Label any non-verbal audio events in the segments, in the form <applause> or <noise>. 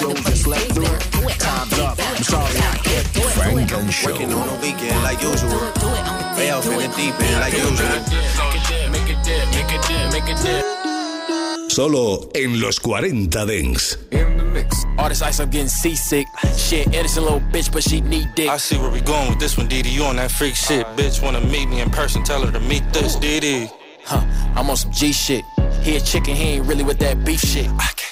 show just left through. Time's up. I'm sorry I can't. Funk and Show. Working on the weekend like usual. Way off in the deep end like usual. Solo en los 40 Dance. All this ice, I'm getting seasick. Shit, Edison, little bitch, but she need dick. I see where we going with this one, DD. You on that freak shit. Uh. Bitch wanna meet me in person, tell her to meet this, DD. Huh, I'm on some G shit. He a chicken, he ain't really with that beef shit. I can't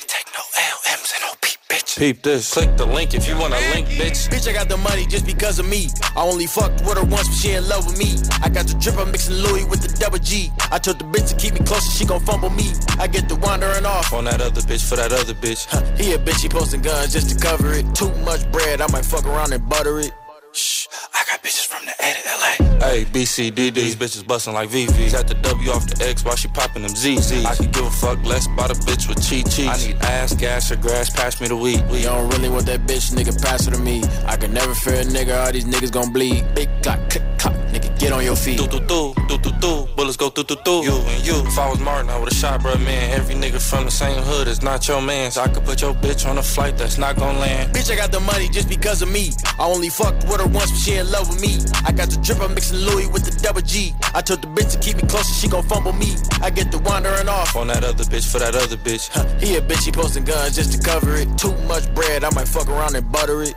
peep, this. Click the link if you wanna link, bitch. Bitch, I got the money just because of me. I only fucked with her once, but she in love with me. I got the drip, I'm mixing Louis with the double G. I told the bitch to keep me closer, she gon' fumble me. I get the wandering off. On that other bitch for that other bitch. Huh, he a bitch, he posting guns just to cover it. Too much bread, I might fuck around and butter it. Shh, I got bitches from the edit LA. Hey, BCDD, these bitches bustin' like VV. Got the W off the X while she poppin' them ZZs. I could give a fuck less about a bitch with cheat cheese. I need ass, gas, or grass, pass me the weed. You don't really want that bitch, nigga, pass it to me. I can never fear a nigga, all these niggas gon' bleed. Big clock, click, clock, nigga, get on your feet. Do do do, do do do, bullets go do do do. You and you, if I was Martin, I would've shot, bro, man. Every nigga from the same hood is not your man. So I could put your bitch on a flight that's not gon' land. Bitch, I got the money just because of me. I only fucked with her once, but she in love with me. I got the drip, I'm mixing Louis with the double G. I told the bitch to keep me closer, she gon' fumble me. I get the wandering off. On that other bitch for that other bitch. Huh, he a bitch, he posting guns just to cover it. Too much bread, I might fuck around and butter it.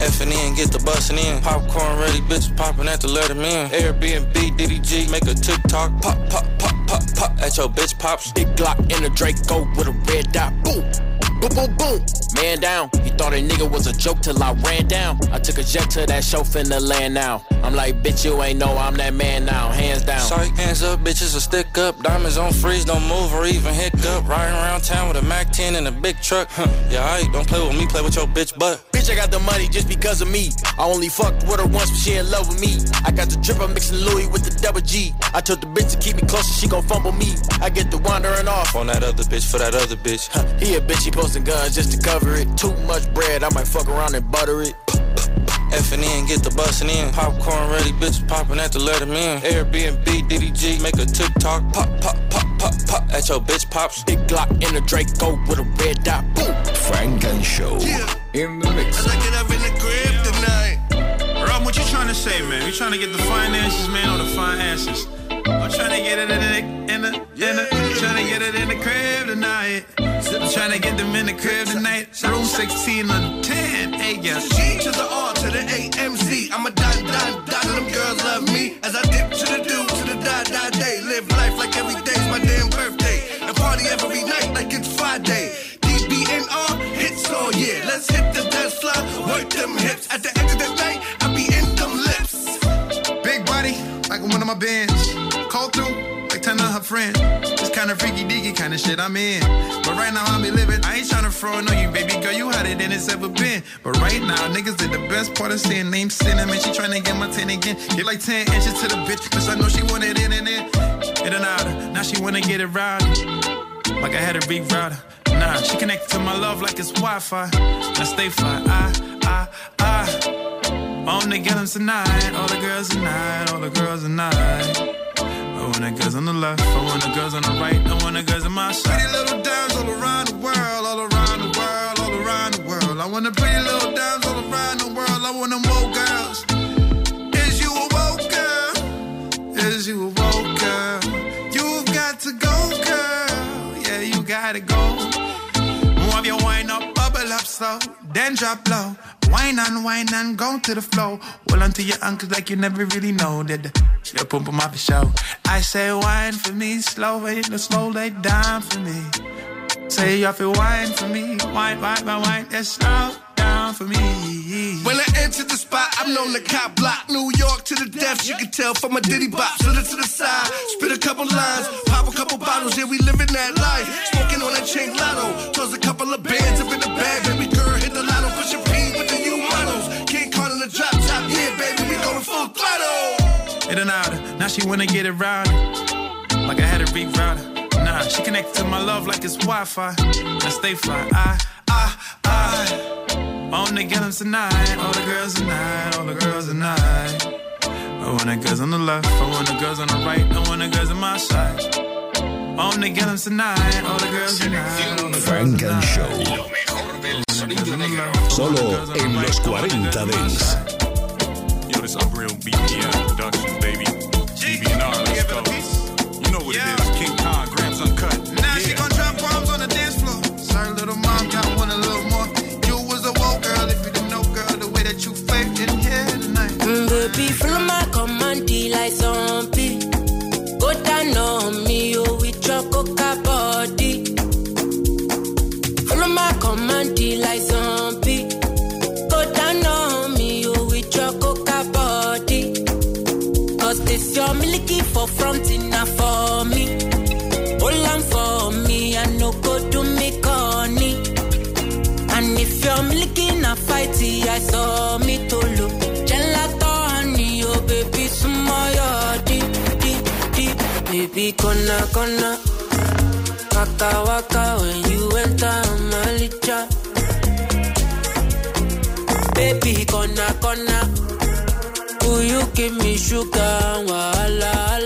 F and N, get the bustin' in. Popcorn ready, bitch poppin' at the letterman. Airbnb, DDG, make a TikTok. Pop, pop, pop, pop, pop at your bitch pops. Big Glock in a Draco with a red dot. Boom. Boom, boom, boom. Man down. He thought a nigga was a joke till I ran down. I took a jet to that show finna land now. I'm like, bitch, you ain't know I'm that man now. Hands down. Hands up, bitches a stick up. Diamonds on freeze, don't move or even hiccup. Riding around town with a Mac 10 and a big truck. Huh. Yeah, I don't play with me, play with your bitch butt. Bitch, I got the money just because of me. I only fucked with her once, but she in love with me. I got the drip, I'm mixing Louis with the double G. I told the bitch to keep me closer, she gon' fumble me. I get the wandering off. On that other bitch for that other bitch. Huh, he a bitch, he posting guns just to cover it. Too much bread, I might fuck around and butter it. F and N, get the bustin' in. Popcorn ready, bitch poppin' at the letterman. Airbnb, DDG, make a TikTok. Pop, pop, pop, pop, pop at your bitch pops. Big Glock in a Draco with a red dot. Boom. Funk and Show. In the mix. I like it up in the crib tonight. Rob, what you trying to say, man? You trying to get the finances, man, or the finances? I'm trying to get it in the, in the, in the, trying to get it in the crib tonight. I'm trying to get them in the crib tonight. Room 16 on 10, hey, yeah. G to the R to the AMC. I'm a dot, dot, dot, them girls love me. As I dip to the do, to the die, die day. Live life like every day's my damn birthday. And party every night like it's Friday. DBNR, hits all year. Let's hit the dance floor, work them hips. At the end of the night, I be in them lips. Big body, like one of my bands. Her friends. It's kind of freaky deaky kind of shit I'm in. But right now I be living. I ain't tryna front on you, baby girl. You hotter than it's ever been. But right now, niggas did the best part of saying name cinnamon. She tryna get my 10 again. Get like 10 inches to the bitch. Cause I know she want it in and in. In and out. Now she wanna get it right. Like I had a reroute her. Nah, she connected to my love like it's Wi-Fi. I stay fly. I, I, I. On the gallons tonight, all the girls tonight, all the girls tonight. I want the girls on the left, I want the girls on the right, I want the girls on my side. Pretty little dimes all around the world, all around the world, all around the world. I want the pretty little dimes all around the world, I want them more girls. Is you a woke girl? Is you a woke girl? You've got to go, girl. Yeah, you gotta go. Move your wine up, bubble up slow, then drop low. Wine and wine and go to the flow. Hold on to your ankles like you never really know that your pump pum up the show. I say wine for me, slow the slow lay down for me. Say you feel wine for me, wine, wine, wine, wine, that's slow down for me. When I enter the spot, I'm known to cop block. New York to the death, you can tell from my ditty bop. Slid it to the side, spit a couple lines, pop a couple bottles, yeah, we living that life. Smoking on that chain lotto, toss a couple of bands up in the bag, baby full throttle. It and now she wanna get around it. Like I had a rerouter. Nah, she connected to my love like it's Wi Fi. Now stay fly. I, I, I. On the get tonight. All the girls tonight. All the girls tonight. I want the girls on the left, I want the girls on the right, I want the girls on my side. On the gallons tonight, all the girls tonight. Funk and Show. Solo en los 40 Dance this unreal BPM production, baby. GBNR, let's go. You know what yeah. it is. King Kong, grams uncut. Now yeah. she gon' drop bombs on the dance floor. Sorry, little mom, got one a little more. You was a woke girl if you didn't know, girl, the way that you faked in here tonight. But be from my command, like some Nikki for fronting na for me. hold on for me, I no go do me corny. And if you're milking a fighty, I saw me to look. Gelato honey, oh baby, small your deep, deep. Baby, gonna, gonna. Waka, waka, when you enter, I'm. Baby, gonna, gonna. Will you give me sugar and wahala?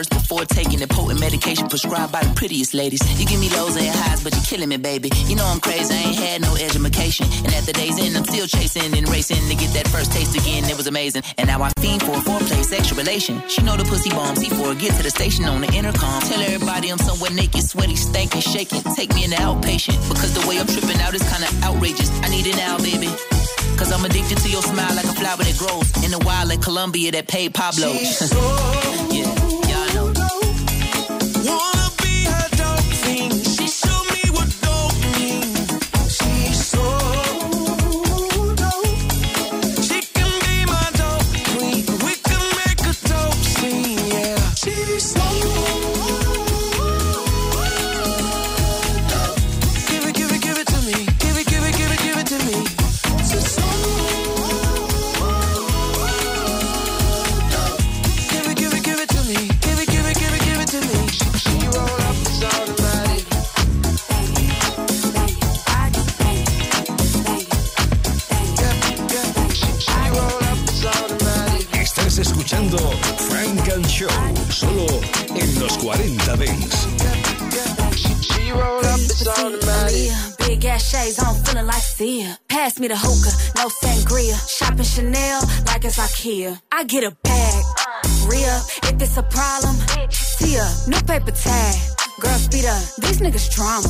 First before taking the potent medication prescribed by the prettiest ladies. You give me lows and highs, but you're killing me, baby. You know I'm crazy. I ain't had no education. And at the day's end, I'm still chasing and racing to get that first taste again. It was amazing. And now I fiend for a foreplay sexual relation. She know the pussy bombs. Before I get to the station on the intercom. Tell everybody I'm somewhere naked, sweaty, stanky, shaking. Take me in the outpatient. Because the way I'm tripping out is kinda outrageous. I need it now, baby. Cause I'm addicted to your smile like a flower that grows in the wild like Colombia that paid Pablo. <laughs> yeah one. Me the hookah, no sangria. Shopping Chanel like it's IKEA. I get a bag, real. If it's a problem, see ya. New paper tag, girl speed up. These niggas drama.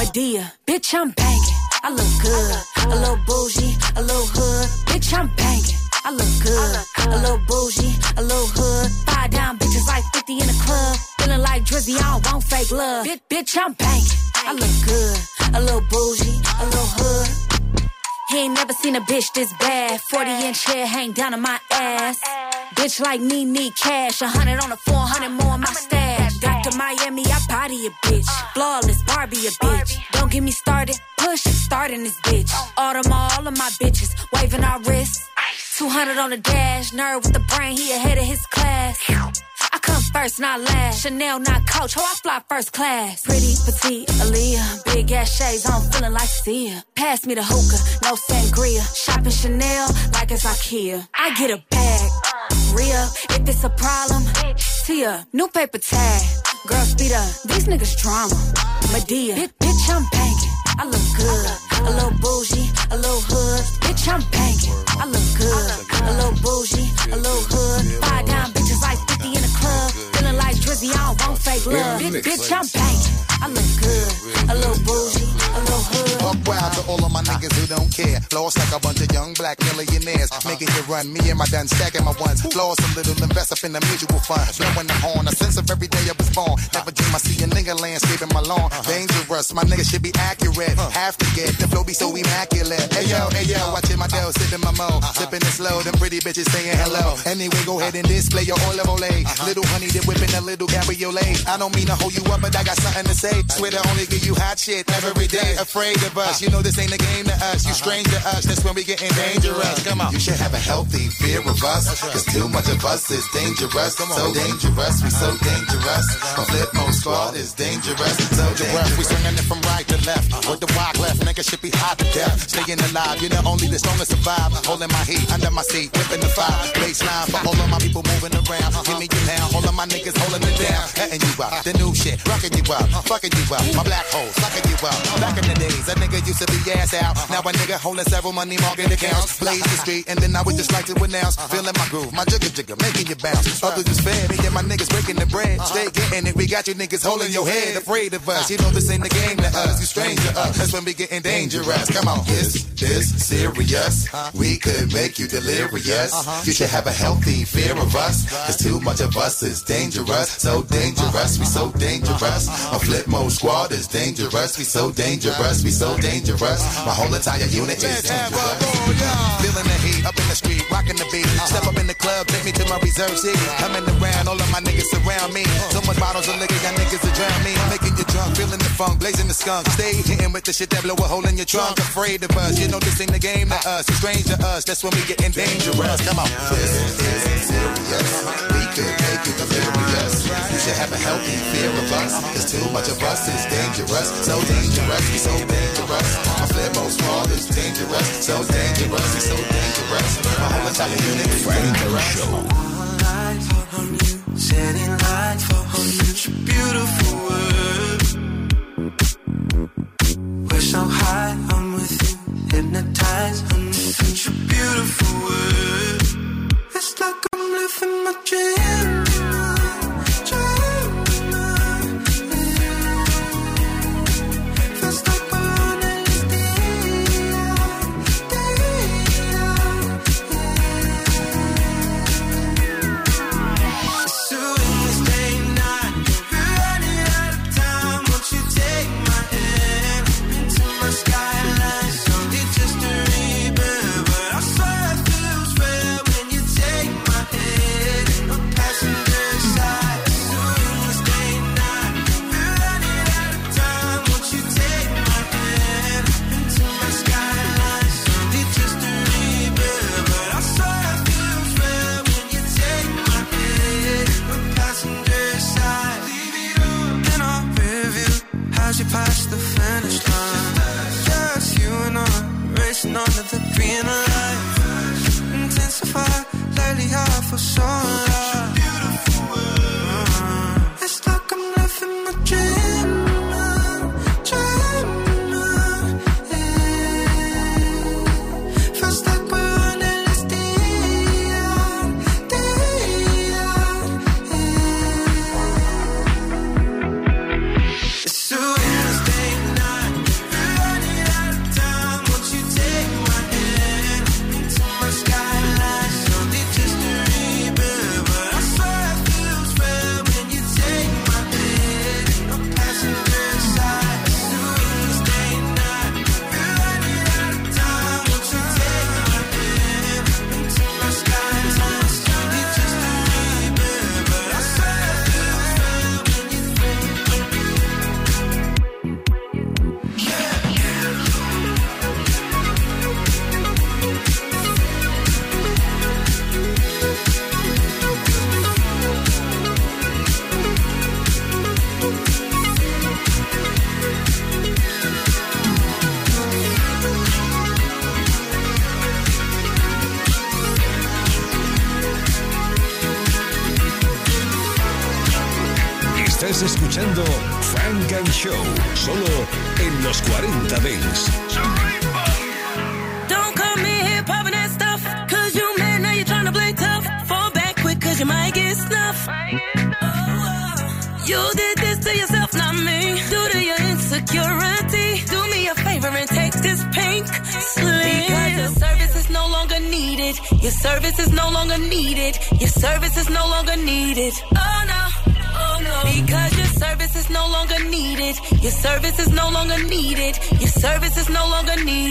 Madea, bitch I'm banging. I look good, a little bougie, a little hood. Bitch I'm banging. I look good, a little bougie, a little hood. Five down bitches like 50 in the club. Feeling like Drizzy, I don't want fake love. Bitch, bitch I'm banging. I look good, a little bougie, a little hood. He ain't never seen a bitch this bad. 40 inch hair hang down on my ass. Bitch like me need cash. A hundred on a 400 more in my stash. Dr. Miami, I body a bitch. Flawless Barbie a bitch. Don't get me started. Push starting this bitch. Audemars, all of my bitches. Waving our wrists. 200 on the dash. Nerd with the brain, he ahead of his class. I come first, not last. Chanel, not coach. How I fly first class. Pretty, petite, Aaliyah. Big ass shades, I'm feeling like Sia. Pass me the hookah, no sangria. Shopping Chanel like it's Ikea. I get a bag. Real, if it's a problem, Tia, new paper tag. Girl, speed up. These niggas drama. Madea, bitch, bitch I'm banging. I look good. A little bougie, a little hood. Bitch, I'm banging. I look good. A little bougie, a little hood. Five down bitches I don't want fake love. Bitch, bitch, I'm banging. I look good. A little bougie, a little hood. Buck wild to all of my niggas who don't care. Lost like a bunch of young black millionaires. Uh-huh. Making it run. Me and my done stacking my ones. Lost a little, invest up in the mutual fund. Blowing the horn. A sense of every day I was born. Never uh-huh. dream I see a nigga landscaping my lawn. Uh-huh. Dangerous. My nigga should be accurate. Have to get the flow be so immaculate. Hey yo, hey yo, watching my dough, sipping my mo, sipping it slow. Them pretty bitches saying hello. Anyway, go ahead and display your Oil of Olay. Little honey, they whipping a little cabriolet. I don't mean to hold you up, but I got something to say. Swear to only give you hot shit every day. Afraid of us, you know this ain't a game to us. You strange to us, that's when we getting dangerous. Come on. You should have a healthy fear of us, cause too much of us is dangerous. So dangerous, we so dangerous. A Flipmode Squad is dangerous. So dangerous. We swinging it from right to left. Uh-huh. With the walk left, nigga should be hot to death. Staying alive, you're the only the strongest survive. Holding my heat under my seat, whipping the fire. Baseline for all of my people moving around. Uh-huh. Give me your now, all of my niggas holding it down. Letting you out, the new shit, rocking you out, fucking you out. My black hole, sucking you out. Back in the days, a nigga used to be ass out. Now a nigga holding several money market accounts. Blaze the street, and then I would just like to announce. Feeling my groove, my jigger jigger, making you bounce. Others is fed, me and my niggas breaking the bread. Stay getting it, we got you niggas holding your head. Afraid of us, you know this ain't the game to us. You strange to us, that's when we getting dangerous. Come on. Is this serious? We could make you delirious. Uh-huh. You should have a healthy fear of us. Cause too much of us is dangerous. So dangerous, we so dangerous. A Flipmode Squad is dangerous. We so dangerous, we so dangerous. My whole entire unit is dangerous. Feeling the heat up in the street, rocking the beat. Step up in the club, take me to my reserve seat. Coming around, all of my niggas surround me. So much bottles of liquor, got niggas to drown me. Making you drunk, feeling the funk, blazing the skunk. Stay hitting with the shit that blow a hole in your trunk. Afraid of us, you know this ain't the game to us. It's strange to us, that's when we getting dangerous. Come on. This is serious. We could make it delirious. You should have a healthy fear of us. Cause too much of us is dangerous. So dangerous, we so dangerous. dangerous. My Flipmode Squad is dangerous, so dangerous, he's so dangerous. My whole entire unit is dangerous. Show. Lights on you, setting lights for you. Such a beautiful world. We're so high, I'm with you, hypnotized. I'm such a beautiful world. It's like I'm living my dream.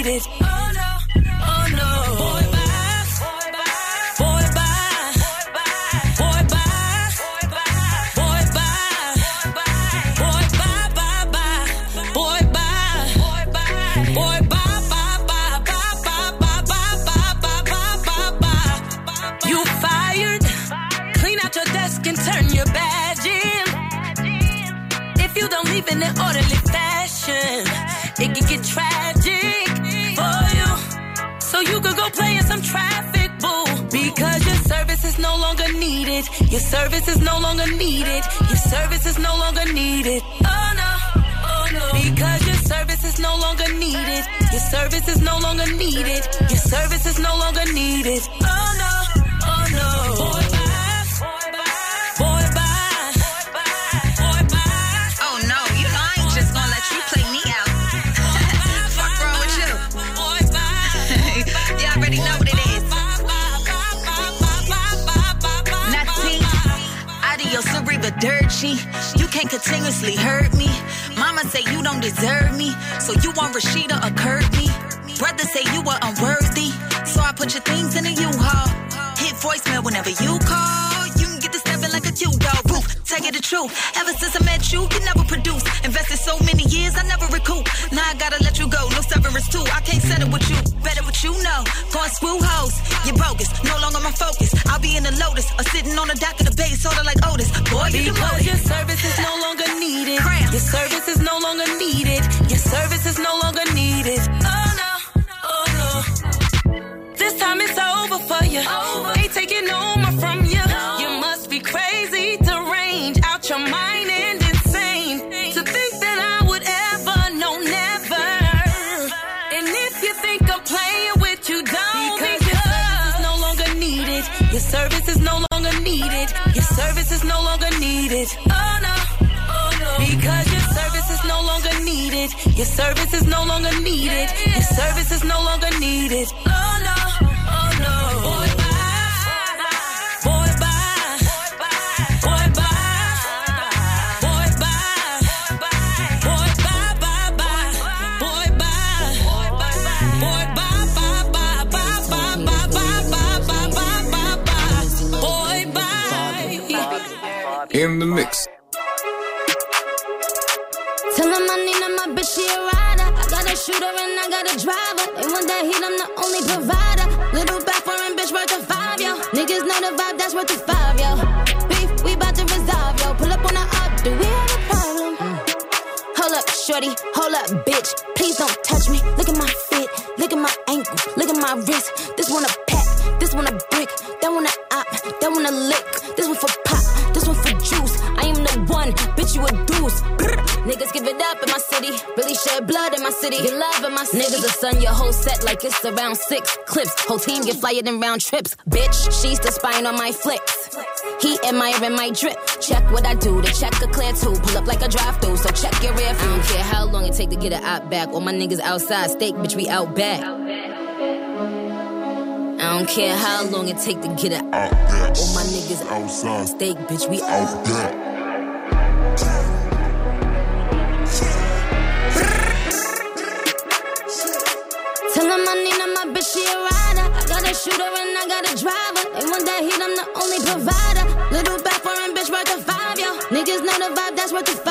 Your don't deserve me, so you want Rashida or Courtney. Brother say you were unworthy, so I put your things in a U-Haul. Hit voicemail whenever you call. You can get the stepping like a a Q-dog. Roof, tell it the truth. Ever since I met you, you never produced. Invested so many years, I never recoup. Now I gotta let you go, no severance too. I can't settle with you, better what you know. Going screw hoes, you're bogus, no longer my focus. I'll be in the Lotus or sitting on the dock of the bay, sorta like Otis. Boy, you because your service is no longer Ain't taking no more from you. You must be crazy, deranged, out your mind and insane. To think that I would ever, no, never. And if you think I'm playing with you, don't your service is no longer needed. Your service is no longer needed. Your service is no longer needed. Oh, oh no. Because your service is no longer needed. Your service is no longer needed. Your service is no longer needed. Shooter and I got a driver. They want that heat, I'm the only provider. Little back foreign bitch worth of five, yo. Niggas know the vibe, that's worth of five, yo. Beef, we bout to resolve, yo. Pull up on the up, do we have a problem? Hold up, shorty, hold up, bitch. Please don't touch me. City, really shed blood in my city. Get love in my city. Niggas will sun your whole set like it's around six clips. Whole team get flyer than round trips. Bitch, she's the spine on my flicks. He admiring my drip. Check what I do, the check a clear too. Pull up like a drive through, so check your rear view. I don't care how long it take to get it out back. All my niggas outside, steak, bitch, we out back. I don't care how long it take to get it out back. All my niggas outside, steak, bitch, we out back. She a rider. I got a shooter and I got a driver. They want that heat, I'm the only provider. Little back foreign bitch worth of five, yo. Niggas know the vibe, that's worth of five,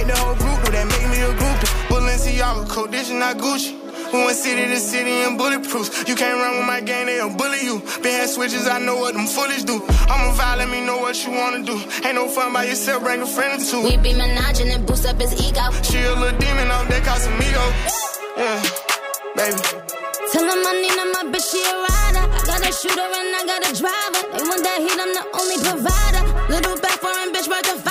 hit the whole group, do that make me a groupie. Balenciaga, is not Gucci. We went city to city and bulletproof. You can't run with my gang, they'll bully you. Been had switches, I know what them foolish do. I'm a vibe, let me know what you wanna do. Ain't no fun by yourself, bring a friend or two. We be menaging and boost up his ego. She a little demon out there, Casamigo. Yeah, baby. Tell him I need him, my bitch, she a rider. I got a shooter and I got a driver. They want that heat, I'm the only provider. Little back foreign bitch worth of five,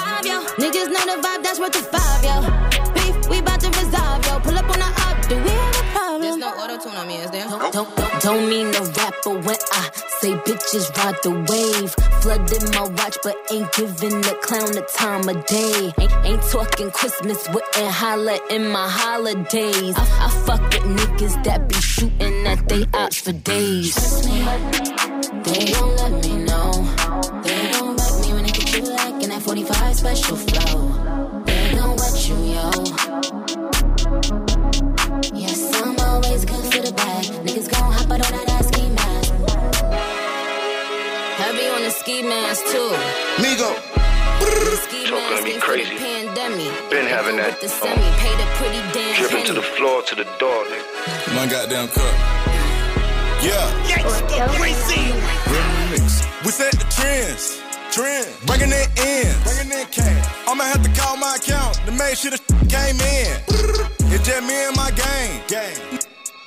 that's worth of five, yo. Beef, we bout to resolve, yo. Pull up on the up, do we have a problem? There's no auto tune on me, is there? Don't, don't, don't, don't mean no rapper when I say bitches ride the wave. Flooding my watch, but ain't giving the clown the time of day. Ain't, ain't talking Christmas, wouldn't holla in my holidays. I, I fuck with niggas that be shooting at they ops for days. Trust me, they gon' let me know. They don't wreck me when they get you lacking that 45 special flow. Yes, I'm always good for the bag. Niggas gon' hop out on that ass ski mask. Heavy on the ski mask too. Migo. The ski Talk mask gonna be ain't for the crazy. Been having that. Um, a pretty damn dripping to the floor, to the door, nigga. My goddamn cup. Yeah. We set the trends. Trend. Bringing it in. Bringing in cash. I'ma have to call my account to make sure the came in. It's just me and my gang. Gang.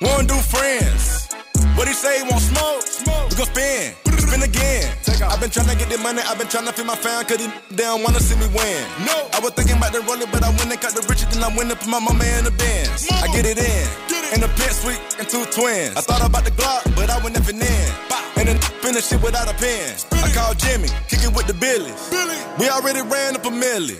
Wanna do friends. What he say, he want smoke? Smoke. We gon' spin. Spin again. I've been tryna get the money, I've been tryna feed my fam, cause they don't wanna see me win. No. I was thinking about the roller, but I went and cut the riches, then I went and put my mama in the bins. I get it in. get it. In the pit suite and two twins. I thought about the Glock, but I went nothing in. And then finish it without a pen. I called Jimmy, kicking with the Billies. We already ran up a milli.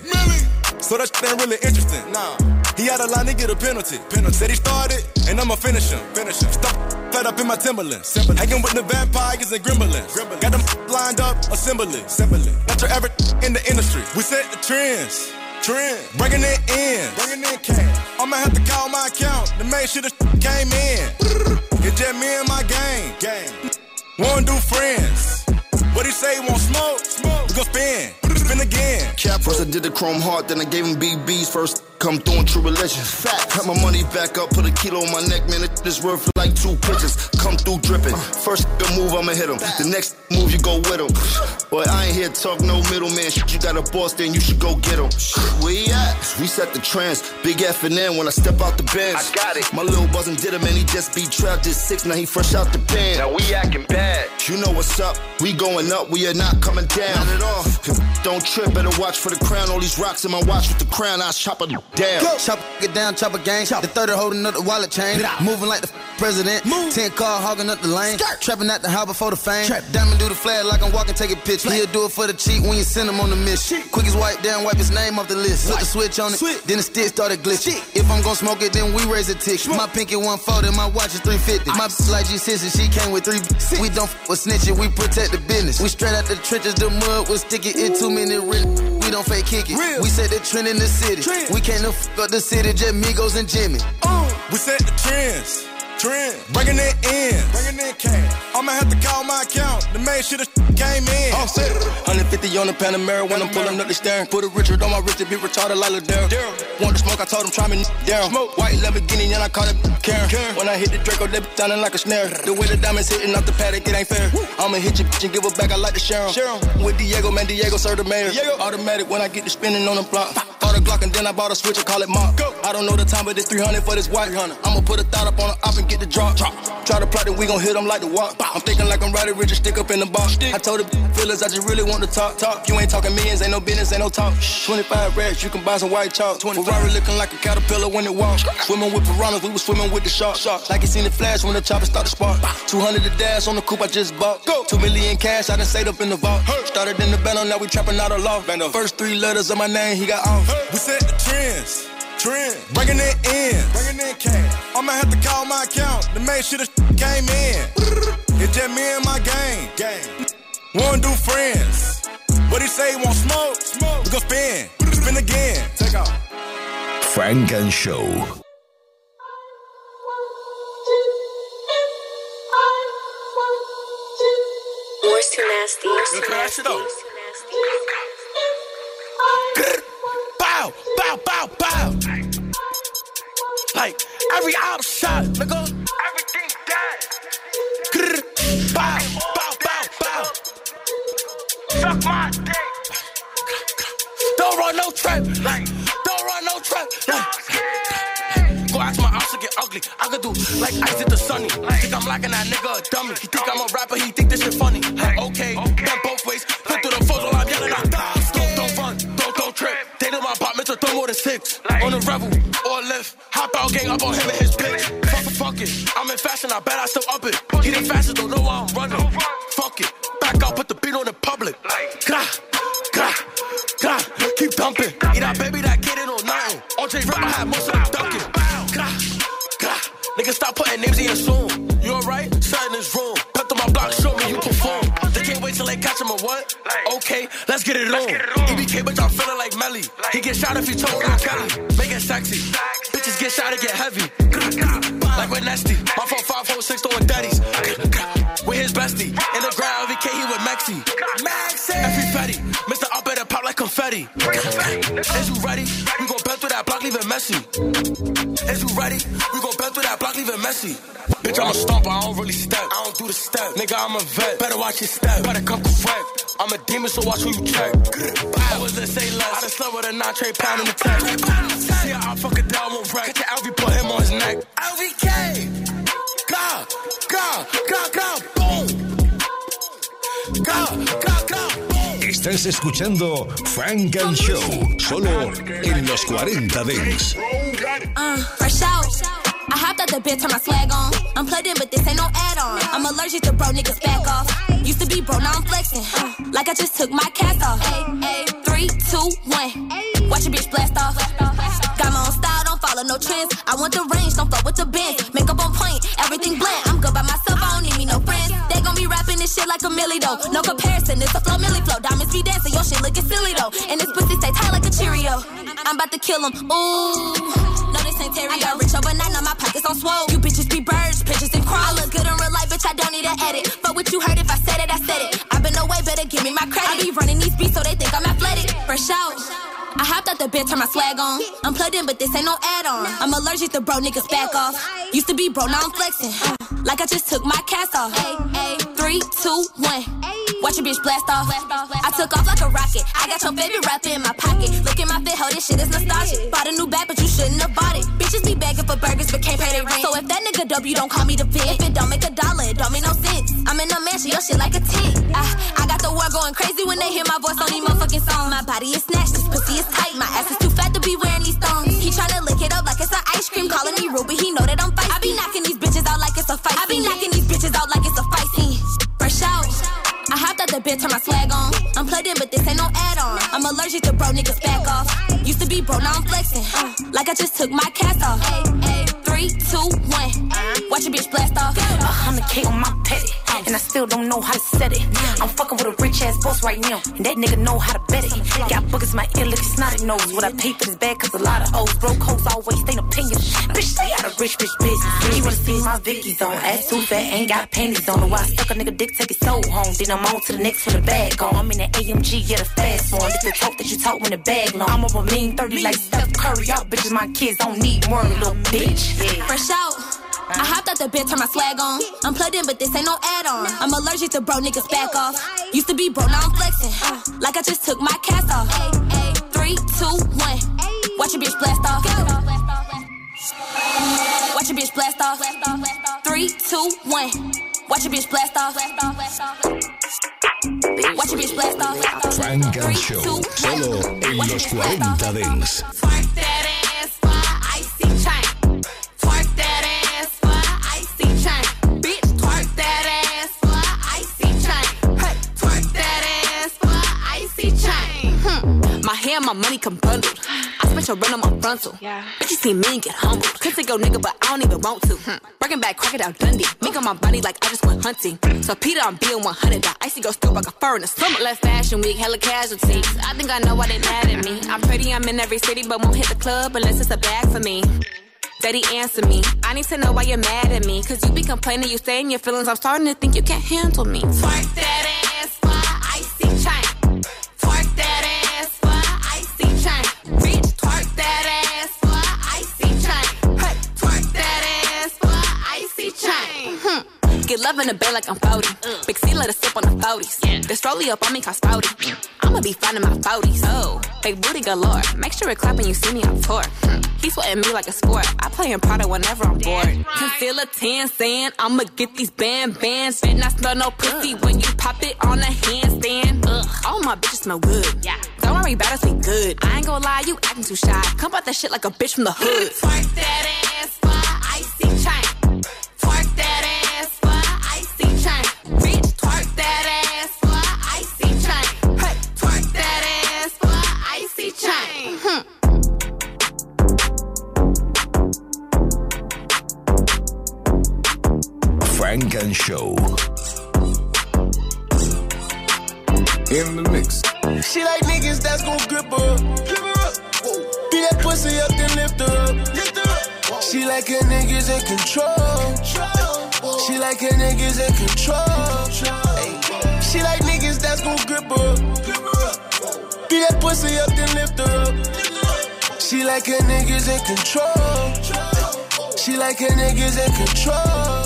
So that shit ain't really interesting. Nah. He had a line to get a penalty. penalty. Said he started, and I'ma finish him. Finish him. Stop fed up in my Timberlands. Hanging with the vampires and gremlins. Got them lined up, assembly. assembly. Not your average in the industry. We set the trends. Trend. Bringing it in. Bringing in cash. I'ma have to call my account to make sure the came in. It's just me and my gang. Gang. Wanna do friends. What he say, want smoke? Smoke. We gon' spin. Spin again. cap. First I did the chrome heart, then I gave him BBs. First come through in true religion. Fat. Cut my money back up, put a kilo on my neck, man. It is worth like two pitches. Come through dripping. First move, I'ma hit him. The next move, you go with him. Boy, I ain't here to talk no middleman. Shit, you got a boss, then you should go get him. Where he at? We set the trends. Big F and N when I step out the bench. I got it. My little buzzin' did him, and he just be trapped at six. Now he fresh out the pen. Now we acting bad. You know what's up. We going up, we are not coming down. Not at all. Don't trip, better watch for the crown. All these rocks in my watch with the crown, I chop it down. Go. Chop it down, chop a gang. The 30 holding up the wallet chain. Moving like the president. Move. 10 car hogging up the lane. Skirt. Trapping at the house before the fame. Trap. Diamond do the flag like I'm walking, take a picture. He'll do it for the cheat when you send him on the mission. Quickest wipe down, wipe his name off the list. Put the switch on it, Switch. then the stick started glitching. If I'm gonna smoke it, then we raise a tick. My pinky 140, my watch is 350. My bitch like G6 and she came with three. Six. We don't f with snitching, we protect the business. We straight out the trenches, the mud was sticky. It minute written. We don't fake kick it. Real. We set the trend in the city. Trend. We can't f up the city, just Migos and Jimmy. Uh. We set the trends. Trend. Bringing it in. Bringing in cash. I'ma have to call my account to make sure the <laughs> came in. Oh, set 150 on the Panamera when I'm pulling up the steering. Put a Richard on my wrist to be retarded like Ladera. Want to smoke, I told him try me <laughs> down. Smoke. White Lamborghini, and I caught it <laughs> Karen. Karen. When I hit the Draco, they be sounding like a snare. The way the diamonds hitting off the paddock, it ain't fair. I'ma hit you bitch and give her back, I like to share 'em. Share 'em. With Diego, man, Diego serve the mayor. Diego. Automatic when I get to spinning on the block. Bought a Glock and then I bought a switch and call it Mark. Go. I don't know the time, but it's 300 for this white hunter. I'ma put a thought up on the op and get the drop. drop. Try to plot it, we gon' hit them like the walk. I'm thinking like I'm riding rich and stick up in the box. I told the feelers I just really want to talk. Talk. You ain't talking millions, ain't no business, ain't no talk. 25 racks, you can buy some white chalk. Ferrari looking like a caterpillar when it walks. Swimming with piranhas, we was swimming with the sharks. Like you seen the flash when the chopper started spark. 200 the dash on the coupe I just bought. Go. Two million cash, I done saved up in the vault. Started in the bando, now we trapping out a law. First three letters of my name, he got off. We set the trends. Trend. Bringing it in. Bringing in cash. I'ma have to call my account to make sure the <laughs> came in. It's just me and my gang. gang. Wanna do friends. What he say, want smoke? Smoke. We gon' spin. Spin again. Take off. Funk and Show. Moore's too nasty. Yo, crash it up. Bow, bow, bow. Like every out shot, nigga. Everything dead. Bow, bow, bow, bow. Suck my dick. Don't run no trap. Like, don't run no trap. Like, go ask my ops to get ugly. I could do like ice at the sunny. Think I'm lacking that nigga a dummy. He think I'm a rapper. He think this shit funny. Like, okay, bend both ways. Flip through the while I'm yelling out. Don't, to throw more than six. On the rebel or lift. Hop out, gang up on him and his bitch. Fuck it, fuck it. I'm in fashion. I bet I still up it. He the fastest. Don't know why I'm running. Fuck it. Back out. Put the beat on the public. Grah, grah, grah. Keep dumping. Eat that baby that get it on nothing. OJ Rip, I had most of them dunking. Grah, grah. Nigga, stop putting names in your song. You alright? In this room. Cut through my block, show me you perform. They can't wait till they catch him or what? Okay, let's get it on. Get shot if he told him Kelly. Make it sexy. Bitches get shot and get heavy. Like we're nasty. My phone 546 throwing daddies. With his bestie. In the ground, VK, he with Maxi. Maxi. Every petty. Mr. Up at pop like confetti. Is you ready? We gon' bend through that block, leave it messy. Is you ready? We gon' bend through that block, leave it messy. Bitch, I'm a stomper, I don't really step. I don't do the step. Nigga, I'm a vet. Better watch your step. Better come correct. I'm a demon, so watch who you check. I was in say less. I done slept with a nine tray pound in the tech. See how I fuck a down, won't wreck. Catch LV, put him on his neck. LVK! Go, go, go, go, boom! Go, go, go! Estás escuchando Frank and Show, solo en los 40 Dents. Uh, fresh out. I hopped out the bed, turn my swag on. I'm plugged in, but this ain't no add-on. I'm allergic to bro niggas back off. Used to be bro, now I'm flexing. Like I just took my cast off. Ay, three, two, one. Watch your bitch blast off. Got my own style, don't follow no trends. I want the range, don't fuck with the bends. Makeup on point, everything blend. I'm good by myself, this shit like a milli though. No comparison, it's a flow milli flow. Diamonds be dancing, your shit looking silly though. And this pussy stay tight like a Cheerio. I'm about to kill him. Ooh. No, this ain't Terry. I got rich overnight, now my pockets on swole. You bitches be birds, pigeons and look good in real life, bitch, I don't need an edit. But what you heard, if I said it, I said it. I've been away, better give me my credit. I be running these beats so they think I'm athletic. Fresh out. I hopped out the bed, turn my swag on. I'm plugged in, but this ain't no add-on. I'm allergic to bro niggas back off. Used to be bro, now I'm flexing. Uh, like I just took my cast off. Three, two, one. Watch your bitch blast off. I took off like a rocket. I got your baby rapper in my pocket. Look at my fit, ho, oh, this shit is nostalgic. Bought a new bag, but you shouldn't have bought it. Bitches be begging for burgers, but can't pay their rent. So if that nigga dub, you don't call me the fit. If it don't make a dollar, it don't make no sense. I'm in a mansion, your shit like a tick. I, ah, I got the world going crazy when they hear my voice on these motherfucking songs. My body is snatched, this pussy is tight. My ass is too fat to be wearing these thongs. He tryna lick it up like it's an ice cream, calling me Ruby. He know that I'm feisty. I be knocking these bitches out like it's a fight. I be knocking bed, turn my swag on. I'm plugged in, but this ain't no add-on. I'm allergic to bro niggas back off. Used to be bro, now I'm flexing. Uh, like I just took my cast off. Three, two, one. Watch your bitch blast off. A hundred K on my still don't know how to set it. I'm fucking with a rich ass boss right now. And that nigga know how to bet it. Got in my ear looking snotty nose. What I pay for this bag, cause a lot of O's. Broke hoes always stay opinion. Bitch, stay out of rich bitch business. She wanna see my Vicky's on. Ass too fat, ain't got panties on. Why I stuck a nigga dick, take his soul home. Then I'm on to the next with the bag on. I'm in the AMG, yeah, the fast one. This the talk that you talk when the bag long. I'm a mean 30 like Steph Curry. Y'all bitches, my kids don't need more, little bitch. Fresh out. I hopped out the bed, turn my swag on. I'm plugged in, but this ain't no add-on. I'm allergic to bro niggas back off. Used to be bro, now I'm flexing. Like I just took my cast off. Three, two, one. Watch your bitch blast off. Watch your bitch blast off. Three, two, one. Watch your bitch blast off. Watch your bitch blast off. Funk and Show, solo en los 40 Dance. My hair, and my money come bundled. I spent your run on my frontal. Yeah. But you see me and get humbled. Could take your nigga, but I don't even want to. Hmm. Breaking back, crocodile Dundee. Mink on my body like I just went hunting. So Peter, I'm being 100. That icy go still like a fur in the summer. Left fashion week, hella casualties. I think I know why they mad at me. I'm pretty, I'm in every city, but won't hit the club unless it's a bag for me. Daddy, answer me. I need to know why you're mad at me. Cause you be complaining, you stay in your feelings. I'm starting to think you can't handle me. Twerk that Get love in the bed like I'm 40. Uh. Big C let us sip on the 40s. The strolly up on me cause spouty. I'ma be finding my 40s. Oh, big booty galore. Make sure it clap when you see me on tour. He sweating me like a sport. I play in Prada whenever I'm bored. Concealer 10 saying I'ma get these band bands. Bet not smell no pussy uh. when you pop it on a handstand. Ugh, all my bitches smell good. Yeah. Don't worry about us, we good. I ain't gonna lie, you acting too shy. Come about that shit like a bitch from the hood. Twerk that ass for icy chain. Frank and Show. In the mix. She like niggas that's gon' grip her up. Beat that pussy up, then lift her up. She like her niggas in control. She like her niggas in control. Ay. She like niggas that's gon' grip her up. Beat that pussy up, then lift her up. She like her niggas in control. She like her niggas in control.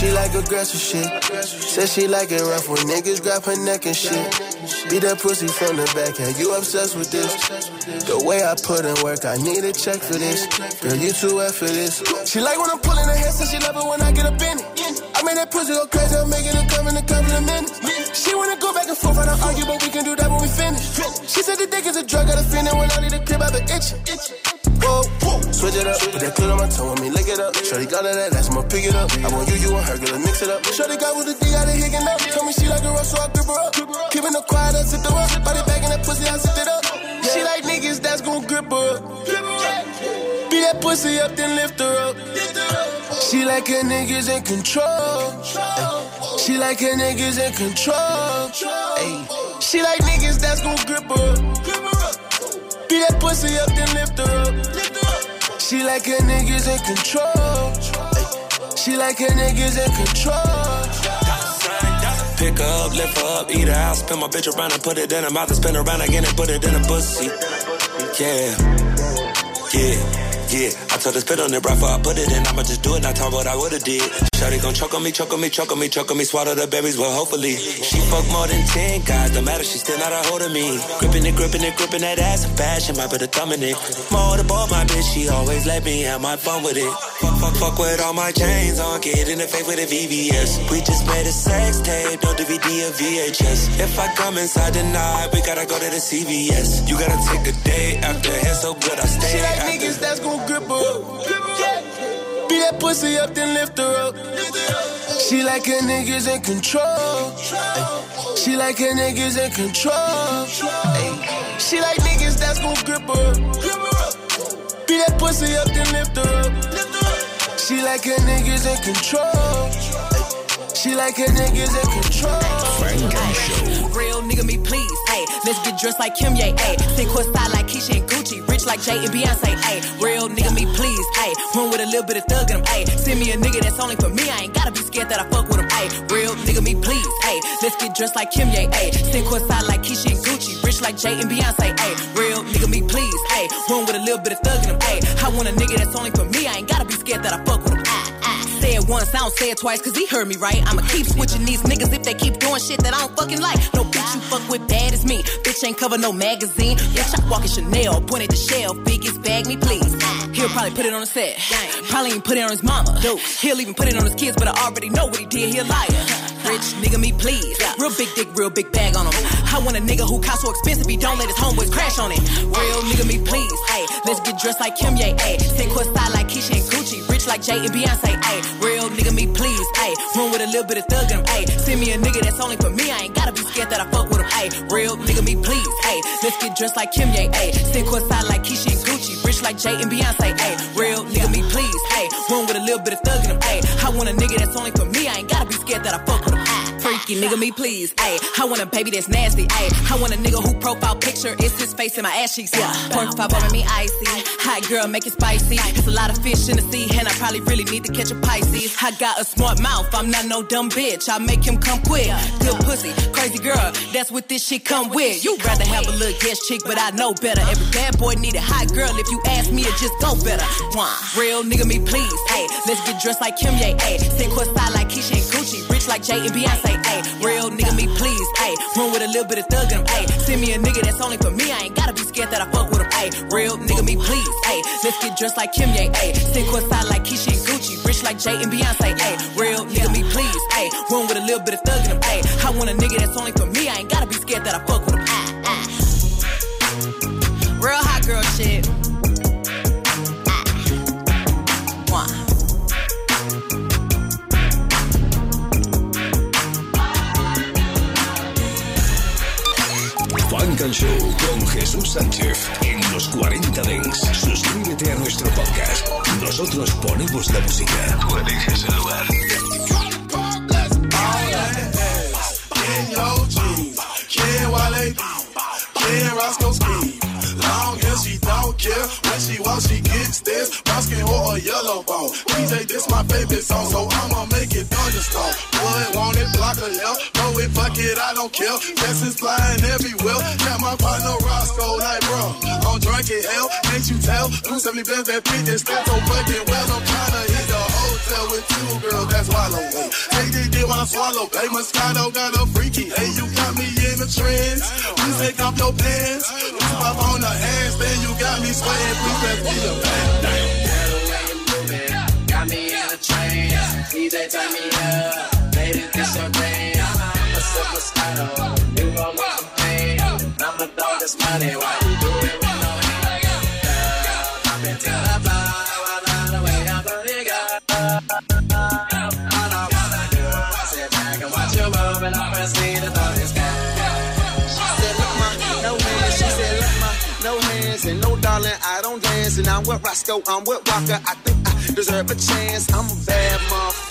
She like aggressive shit. Said she like it rough when niggas grab her neck and shit. Beat that pussy from the back, and you obsessed with this. The way I put in work, I need a check for this. Girl, you too wet for this. She like when I'm pulling her hair, so she love it when I get up in it. I made that pussy go crazy, I'm making it come in a couple of minutes. She wanna go back and forth, I don't argue, but we can do that when we finish. She said the dick is a drug, got a feeling when I leave the crib, I've been itching. Switch it up, put that clit on my tongue, when me lick it up. Shorty got all that, ass, I'ma pick it up. I want you, you want her, girl, mix it up. Shorty got with the D, out of higging up. Told me she like a rush, so I grip her up. Keeping her quiet, I sit her up. Body back in that pussy, I sit it up. She like niggas that's gon' grip her up. Beat that pussy up, then lift her up. She like her niggas in control. She like her niggas in control. Ay. She like niggas that's gon' grip her Beat that pussy up, then lift her up. She like her niggas in control. She like her niggas in control. Pick her up, lift her up, eat her out, spin my bitch around and put it in her mouth and spin around again and put it in her pussy. Yeah, yeah. Yeah, told her spit on it right I put it in. I'ma just do it, not talk what I would've did. Shawty gon' choke on me, choke on me, choke on me, choke on me, swallow the berries, well hopefully. She fuck more than 10 guys, no matter, she still not a hold of me. Gripping it, gripping it, gripping that ass and fashion, might put a thumb in it. More the ball, my bitch, she always let me have my fun with it. Fuck, fuck, fuck with all my chains on, get in the face with a VVS. We just made a sex tape, no DVD or VHS. If I come inside tonight, we gotta go to the CVS. You gotta take a day after, hair so good, I stay She like niggas that's gon' grip her. Beat that pussy up, then lift her up. She like her niggas in control. She like her niggas in control. She like niggas that's gon' grip her. up. Beat that pussy up, then lift her up. She like her niggas in control. She like her niggas in control. Funk Show. Real nigga, me please. Hey, let's get dressed like Kim Ye. Hey, sit courtside like Keyshia and Gucci. Rich like Jay and Beyonce. Hey, real nigga, me please. Hey, run with a little bit of thug in him. Hey, send me a nigga that's only for me. I ain't gotta be scared that I fuck with him. Hey, real nigga, me please. Hey, let's get dressed like Kim Ye. Hey, sit courtside like Keyshia and Gucci. Rich like Jay and Beyonce. Hey, real nigga, me please. Hey, run with a little bit of thug in him. Hey, I want a nigga that's only for me. I ain't gotta be scared that I fuck with him. Say it once, I don't say it twice, cause he heard me right. I'ma keep switching these niggas if they keep doing shit that I don't fucking like. No bitch you fuck with bad as me. Bitch ain't cover no magazine. Bitch, I walk in Chanel, point pointed to shell. Biggest bag me, please. He'll probably put it on the set. Probably even put it on his mama. He'll even put it on his kids, but I already know what he did. He a liar. Rich nigga, me please. Real big dick, real big bag on him. I want a nigga who cost so expensive, he don't let his homeboys crash on it. Real nigga, me please. Hey, let's get dressed like Kim Ye. Hey, sit courtside like Keyshia and Gucci. Like Jay and Beyonce. Hey, real nigga, me please. Hey, run with a little bit of thug in. Hey, send me a nigga that's only for me. I ain't gotta be scared that I fuck with him. Hey, real nigga, me please. Hey, let's get dressed like Kim Ye. Hey, sit courtside like Keyshia and Gucci. Rich like Jay and Beyonce. Hey, real nigga, me please. Hey, run with a little bit of thug in. Hey, I want a nigga that's only for me. I ain't gotta be scared that I fuck with him. Nigga, me please. Ayy, I want a baby that's nasty. Ayy, I want a nigga who profile picture is his face in my ass cheeks. Yeah, pork pop over me icy. Hot girl, make it spicy. It's a lot of fish in the sea, and I probably really need to catch a Pisces. I got a smart mouth, I'm not no dumb bitch. I make him come quick. Good pussy, crazy girl, that's what this shit come with. You rather have a little guest chick, but I know better. Every bad boy need a hot girl. If you ask me, it just go better. Real nigga, me please. Ayy, let's get dressed like Kim Ye. Ayy, sit courtside like Keyshia and Gucci. Rich like Jay and Beyonce. Ayy, real nigga, me please. Ayy, run with a little bit of thug in. Ayy, send me a nigga that's only for me. I ain't gotta be scared that I fuck with him. Ayy, real nigga, me please. Ayy, let's get dressed like Kim Ye. Ayy, sit courtside like Keyshia and Gucci. Rich like Jay and Beyonce. Ayy, real nigga, me please. Ayy, run with a little bit of thug in. Ayy, I want a nigga that's only for me. I ain't gotta be scared that I fuck with him. Ah, ah. Real hot girl shit. Funk and Show con Jesús Sánchez en los 40 Dents. Suscríbete a nuestro podcast. Nosotros ponemos la música. El lugar. Don't care. When she walks, she gets this. Brown skin or a yellow bone. DJ, this my favorite song, so I'ma make it thunderstorm. Blood want it, block a left. Throw it, fuck it, I don't care. Blessings flying everywhere. Got my partner Roscoe like, bro. I'm drinking hell, can't you tell? 270 bands that fit this stand so fucking well. I'm trying to hit hotel with two girls, that's wallow. Hey, take this dick while I swallow. Hey, Moscato got a freaky. Hey, you got me in the trends. Please take off your pants. Please pop on the handstand. You got me sweating. Please let's be a man. Got me in a trance. DJ turn me up. Baby, this your thing. I'm a Moscato. You gon' want some pain. I'ma throw this money while you I'm with Roscoe, I'm with Waka. I think I deserve a chance. I'm a bad motherfucker.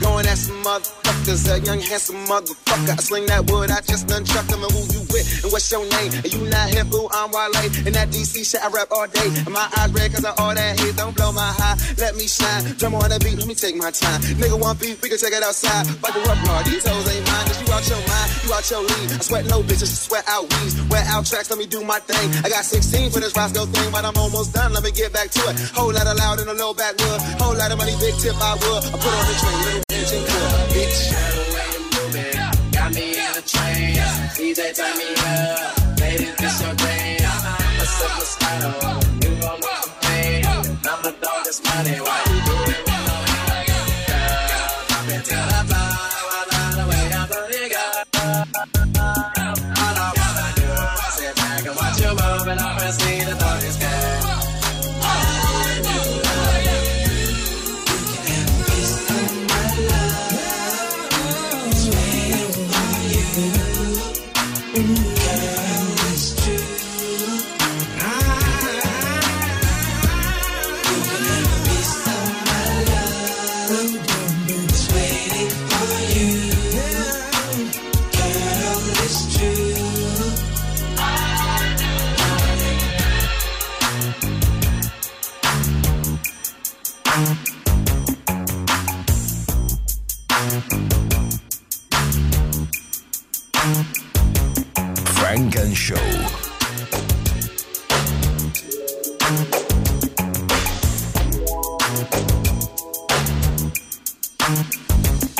Going at some motherfuckers. a young, handsome motherfucker. I sling that wood, I just nunchuck him. And who you with? And what's your name? And you not hip, boo, I'm Wale. And that DC shit, I rap all day. And my eyes red cause I all that hate. Don't blow my high, let me shine. Drum on the beat, let me take my time. Nigga want beef, we can take it outside. Fuck the rough hard, these hoes ain't mine. Cause you out your mind, you out your league. I sweat no bitches, I sweat out weeds. Wear out tracks, let me do my thing. I got 16 for this Roscoe thing, but I'm almost done. Let me get back to it. Whole lot of loud in a low backwood. Whole lot of money, big tip, I would. I put on the train, little engine good, bitch. Got me in a trance. DJ turn me up. Ladies, this your dance. A sip Moscato. You gon' want some pain. I'ma throw this money. Why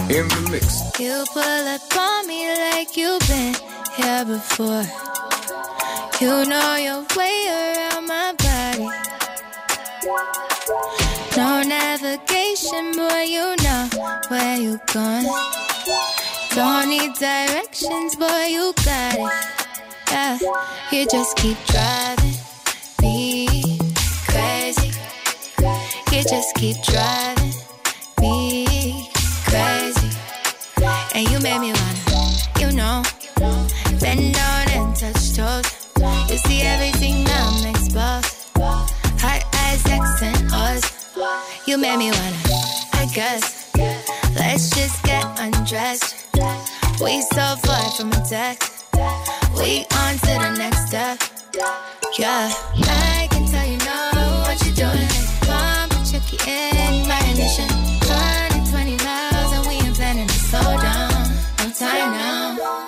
In the mix. You pull up on me like you've been here before. You know your way around my body. No navigation, boy, you know where you're going. Don't need directions, boy, you got it. Yeah, you just keep driving me crazy. You just keep driving You made me wanna, I guess. Let's just get undressed. We so far from a text. We on to the next step. Yeah, I can tell you know what you're doing. And check you in my ignition. 120 miles and we ain't planning to slow down. No time now.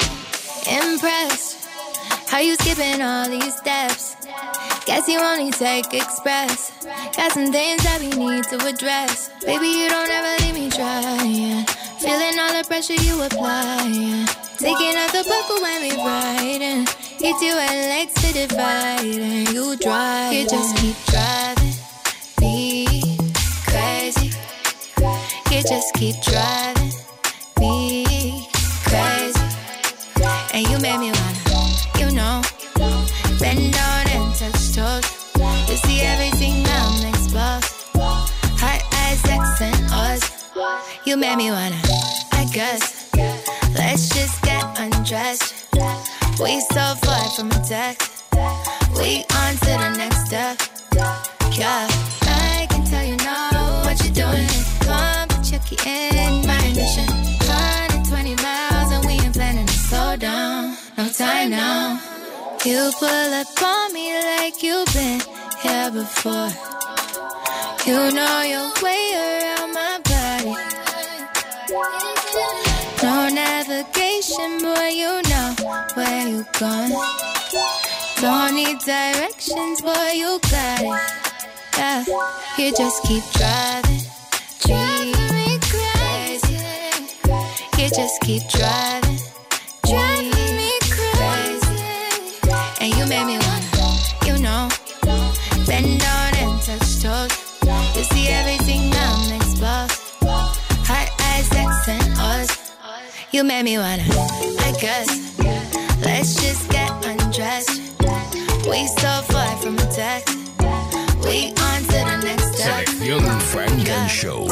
Impressed. How you skipping all these steps? Guess you only take express. Got some things that we need to address. Baby, you don't ever leave me trying. Feeling all the pressure you apply. Taking out the buckle when we riding. Hit you at legs to divide. And you drive. You just keep driving. Me crazy. You just keep driving. Me crazy. And you made me You made me wanna, I guess. Let's just get undressed. We so far from a text. We on to the next step. Yeah, I can tell you know what you're doing. Come and check you in my ignition. 120 miles and we ain't planning to slow down. No time now. You pull up on me like you've been here before. You know your way around navigation, boy, you know where you going. Don't need directions, boy, you got it. Yeah, you just keep driving. Driving me crazy. You just keep. Driving You made me wanna, I guess. Let's just get undressed. We so far from a text. We on to the next step. Selección Funk and Show.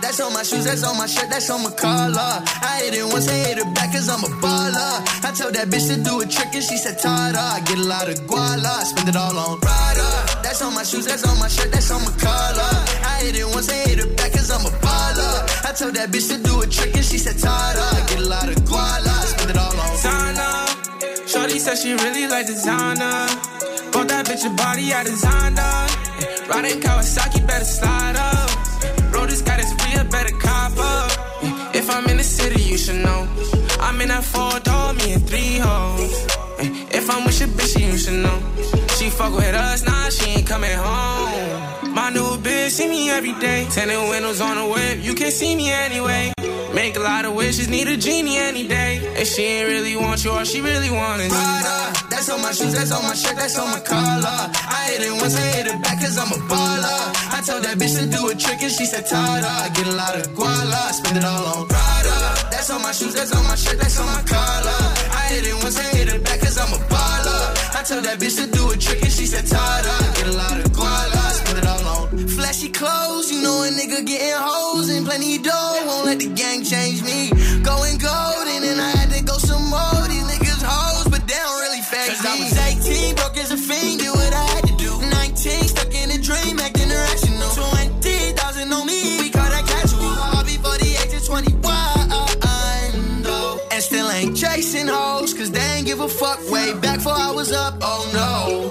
That's on my shoes, that's on my shirt, that's on my collar. I hit it once, I hit it back cause I'm a baller. I told that bitch to do a trick and she said, Tada. I get a lot of guala, spend it all on Prada. That's on my shoes, that's on my shirt, that's on my collar. I hit it once, I hit it back cause I'm a baller. I told that bitch to do a trick and she said tired up. Get a lot of guala, spend it all on Zana. Shorty said she really like designer. Bought that bitch a body I designed her. Riding Kawasaki, better slide up. Road this got his real, better cop up. If I'm in the city, you should know. I'm in that four door, me and three hoes. If I'm with your bitch, you should know. She fuck with us, nah, she ain't coming home. See me every day. Tinted windows on the whip, you can't see me anyway. Make a lot of wishes, need a genie any day. If she ain't really want you, all she really want is Prada, that's on my shoes, that's on my shirt, that's on my collar. I hit it once, I hit it back cause I'm a baller. I told that bitch to do a trick and she said Tada. Get a lot of guala, spend it all on Prada. That's on my shoes, that's on my shirt, that's on my collar. I hit it once, I hit it back cause I'm a baller. I told that bitch to do a trick and she said Tada. Get a lot of guala, flashy clothes. You know a nigga getting hoes and plenty dough. Won't let the gang change me. Going golden and I had to go some more. These niggas hoes, but they don't really phase me. I was 18, broke as a fiend, do what I had to do. 19, stuck in a dream, acting irrational. 20,000 on me, we call that casual. All before the age of 21. though. And still ain't chasing hoes, cause they ain't give a fuck way back before I was up, oh no.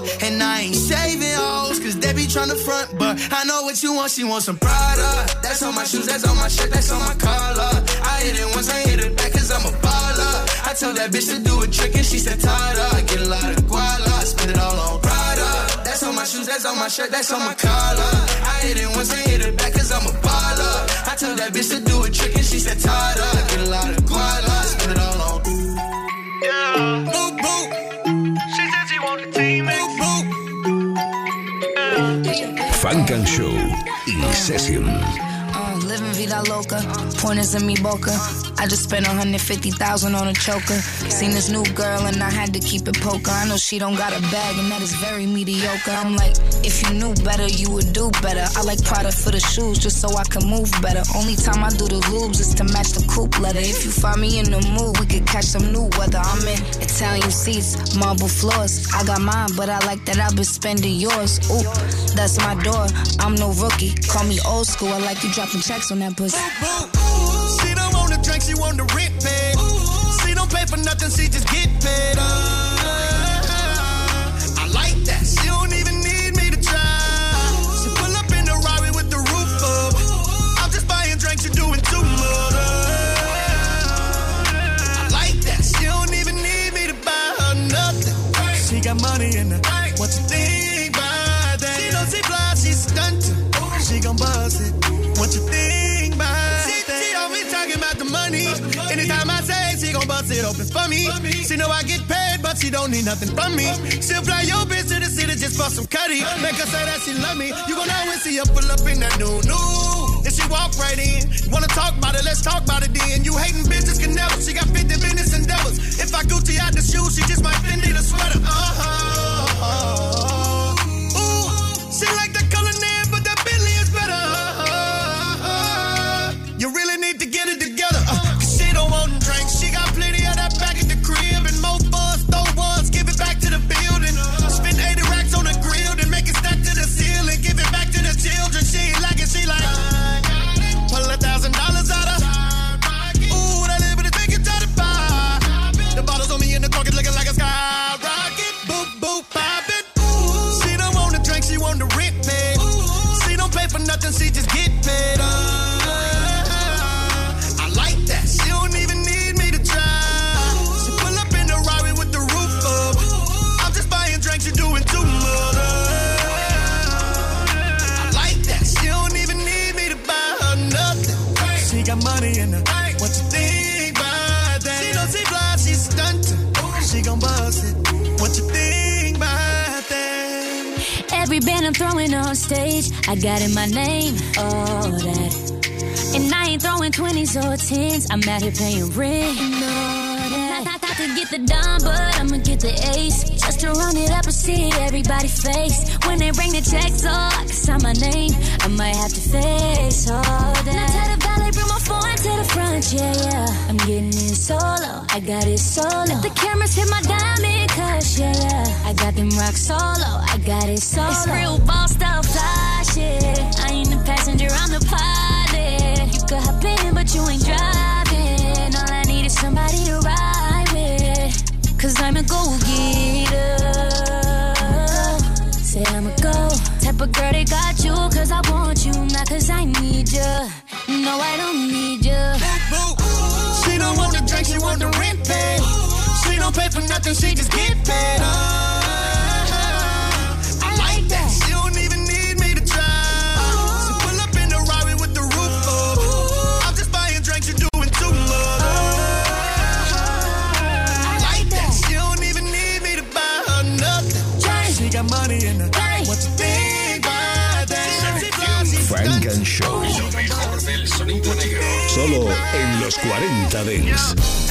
Tryna front, but I know what you want, she wants some Prada. That's on my shoes, that's on my shirt, that's on my collar. I hit it once, I hit it back, cause I'm a baller. I told that bitch to do a trick and she said Tada. I Get a lot of guala, spend it all on Prada. That's on my shoes, that's on my shirt, that's on my collar. I hit it once, I hit it back, cause I'm a baller. I told that bitch to do a trick and she said Tada. I Get a lot of guala, spend it all on Yeah. Boop, boop. She said she want the team. Funk and Show in session. Vida loca, pointers in me boca. I just spent 150,000 on a choker. Seen this new girl and I had to keep it poker. I know she don't got a bag and that is very mediocre. I'm like, if you knew better, you would do better. I like Prada for the shoes just so I can move better. Only time I do the lubes is to match the coupe leather. If you find me in the mood, we could catch some new weather. I'm in Italian seats, marble floors. I got mine, but I like that I've been spending yours. Ooh, that's my door. I'm no rookie. Call me old school. I like you dropping checks on that pussy. She don't want to drink, she want the rent paid. She don't pay for nothing, she just get paid. Uh, I like that. She don't even need me to try. She pull up in the Rari with the roof up. I'm just buying drinks, you're doing too much. I like that. She don't even need me to buy her nothing. She got money in the What you think about that? She know she fly, she's stunting. She gon' buzz it. What you think gon' bust it for me. She know I get paid, but she don't need nothing from me. She'll fly your bitch to the city just for some cutty. Make her say that she love me. You gon' always see her pull up in that new new. And she walk right in. Wanna talk about it? Let's talk about it then. You hating bitches can never. She got 50 business endeavors. If I Gucci out the shoes, she just might Fendi the sweater. Uh-huh. Ooh, in the What you think about that? She know she fly, she's stunting. She gon' bust it. What you think about that? Every band I'm throwing on stage, I got in my name, all that. And I ain't throwing 20s or 10s, I'm out here paying rent. and all that. Not, not, not to get the dime, but I'ma get the ace. Just to run it up and see everybody face. When they bring the checks, oh, I can sign my name. I might have to face all that yeah, yeah. I'm getting it solo, I got it solo. Let the cameras hit my diamond cuz, yeah, yeah. I got them rock solo, I got it solo. It's real ball style fly shit. I ain't the passenger, I'm the pilot. You could hop in, but you ain't driving. All I need is somebody to ride with. Cause I'm a go getter. Say I'm a go. Type of girl that got you, cause I want you, not cause I need you. No, I don't need you. She don't want the drink, she want the rent paid. She don't pay for nothing, she just get paid. Ah, en los 40 Dents.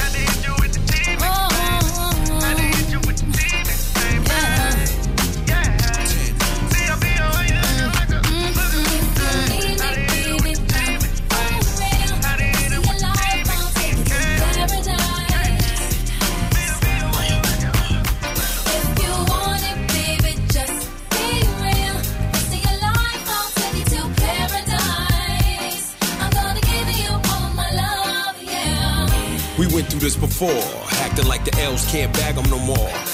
Went through this before, acting like the L's can't bag them no more.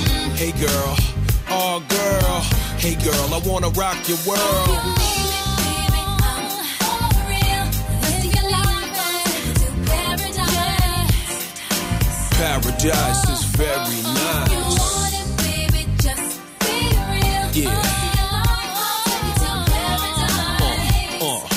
Hey girl, oh girl, hey girl, I wanna rock your world. Paradise is very nice. Yeah. Uh,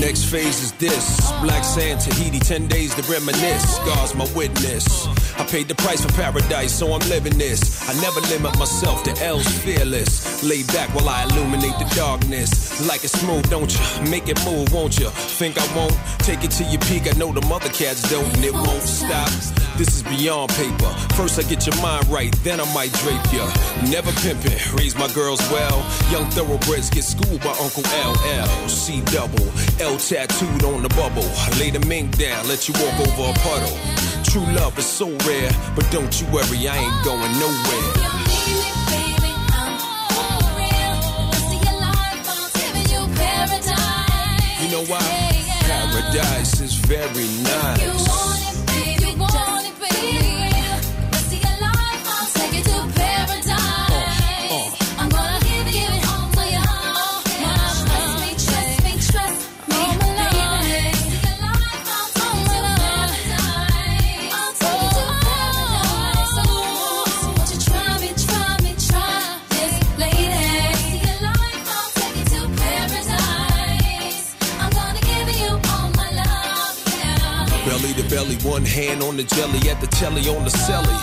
Next phase is this. Black sand, Tahiti, 10 days to reminisce. God's my witness. I paid the price for paradise, so I'm living this. I never limit myself to L's fearless. Lay back while I illuminate the darkness. Like it smooth, don't you? Make it move, won't you? Think I won't? Take it to your peak. I know the mother cats don't, and it won't stop. This is beyond paper. First I get your mind right, then I might drape ya. Never pimpin', raise my girls well. Young thoroughbreds get schooled by Uncle LL. C double, L tattooed on the bubble. Lay the mink down, let you walk over a puddle. True love is so rare, but don't you worry, I ain't going nowhere. You know why? Paradise is very nice. One hand on the jelly, at the telly on the celly.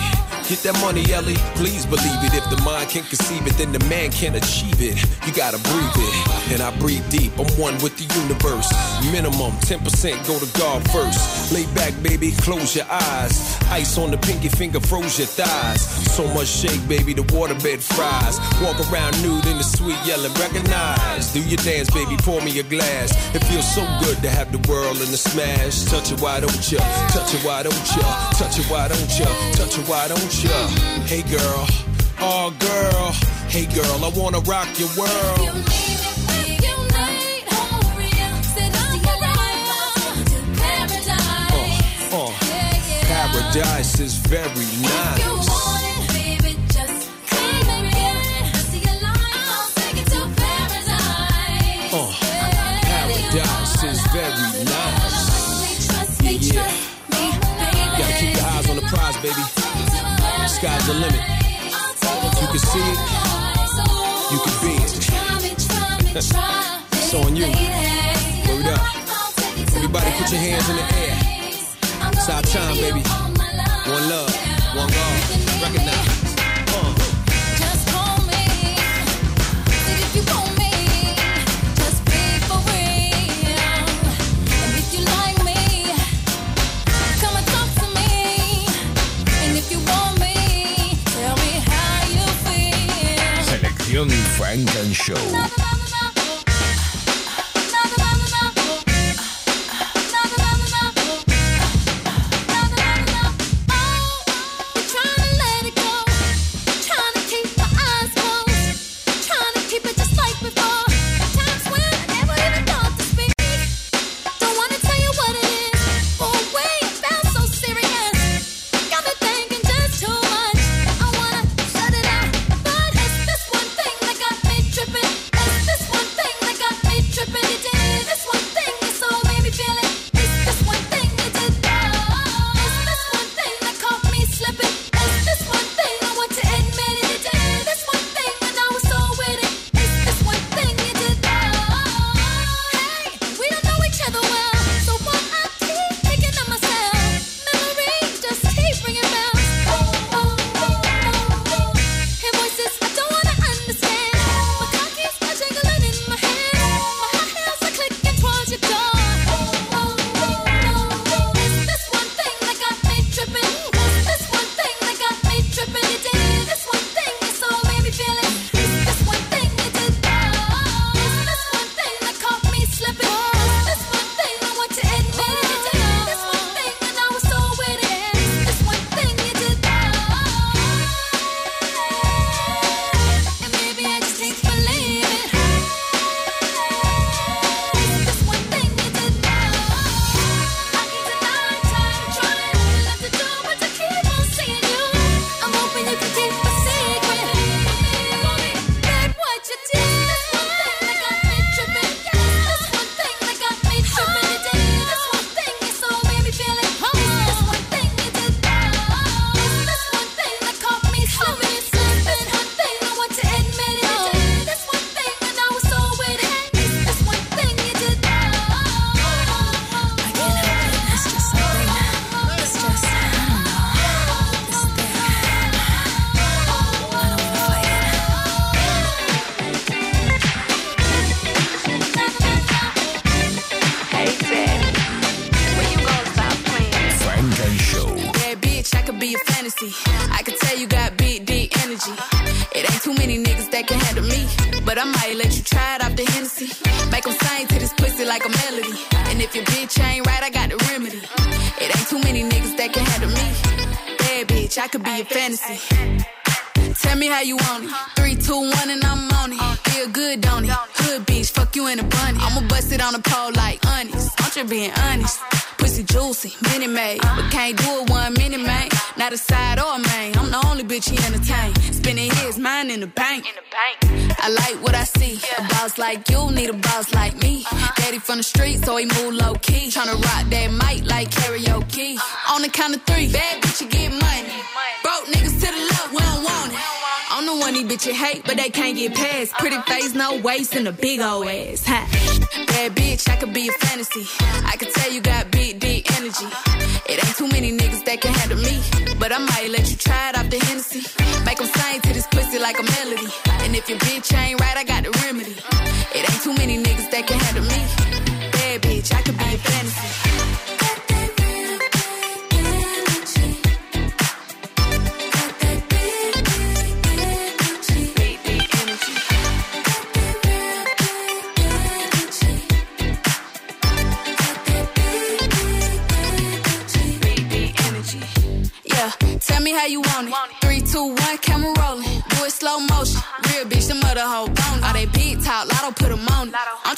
Get that money, Ellie. Please believe it. If the mind can't conceive it, then the man can't achieve it. You gotta breathe it. And I breathe deep. I'm one with the universe. Minimum 10% go to God first. Lay back, baby. Close your eyes. Ice on the pinky finger froze your thighs. So much shake, baby. The waterbed fries. Walk around nude in the sweet yelling. Recognize. Do your dance, baby. Pour me a glass. It feels so good to have the world in the smash. Touch it, why don't ya? Touch it, why don't ya? Touch it, why don't ya? Touch it, why don't you? Hey girl, oh girl, hey girl, I wanna rock your world. Paradise is very nice. Uh, paradise is very nice. Yeah. Gotta keep your eyes on the prize, baby. Sky's the limit. You can see it, you can be it. <laughs> it's on you. Word up. Everybody put your hands in the air. It's our time, baby. One love, one God. Recognize. Uh. If you want me, just be for free. If you like me, come and talk for me. And if you want me, tell me how you feel. Funk and Show. Waist, and a big old ass. Ha. Bad bitch, I could be a fantasy. I could tell you got big, deep energy. It ain't too many niggas that can handle me. But I might let you try it off the Hennessy. Make them sing to this pussy like a melody. And if your bitch ain't right, I got the remedy. It ain't too many niggas that can handle me. Bad bitch, I could be a fantasy.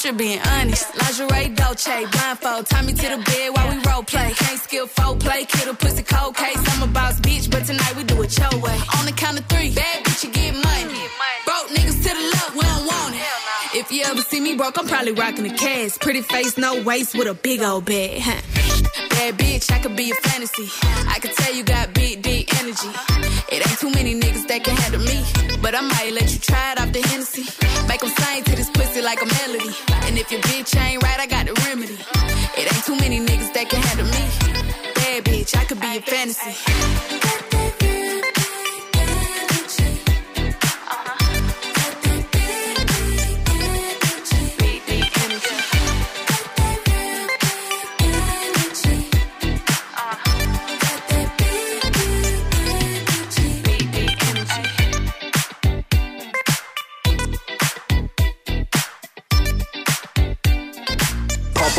Just being honest. Lingerie, Dolce, blindfold. Tie me to the bed while we role play. Can't skill foul play, kid a pussy cold case. I'm a boss bitch, but tonight we do it your way. On the count of three, bad bitch, you get money. Broke niggas to the left, we don't want it. If you ever see me broke, I'm probably rocking the cash. Pretty face, no waist, with a big old bag. Bad bitch, I could be a fantasy. I could tell you got big, deep energy. It ain't too many niggas that can handle me. But I might let you try it off the Hennessy. Make them sing to this pussy like a melody. If your bitch ain't right, I got the remedy. It ain't too many niggas that can handle me. Bad bitch, I could be a fantasy.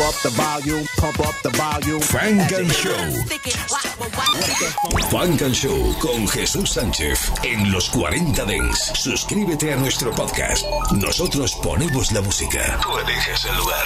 Up the volume, pump up the volume. Funk and Show. Funk and Show con Jesús Sánchez en los 40 Dents. Suscríbete a nuestro podcast. Nosotros ponemos la música. Tú eliges el lugar.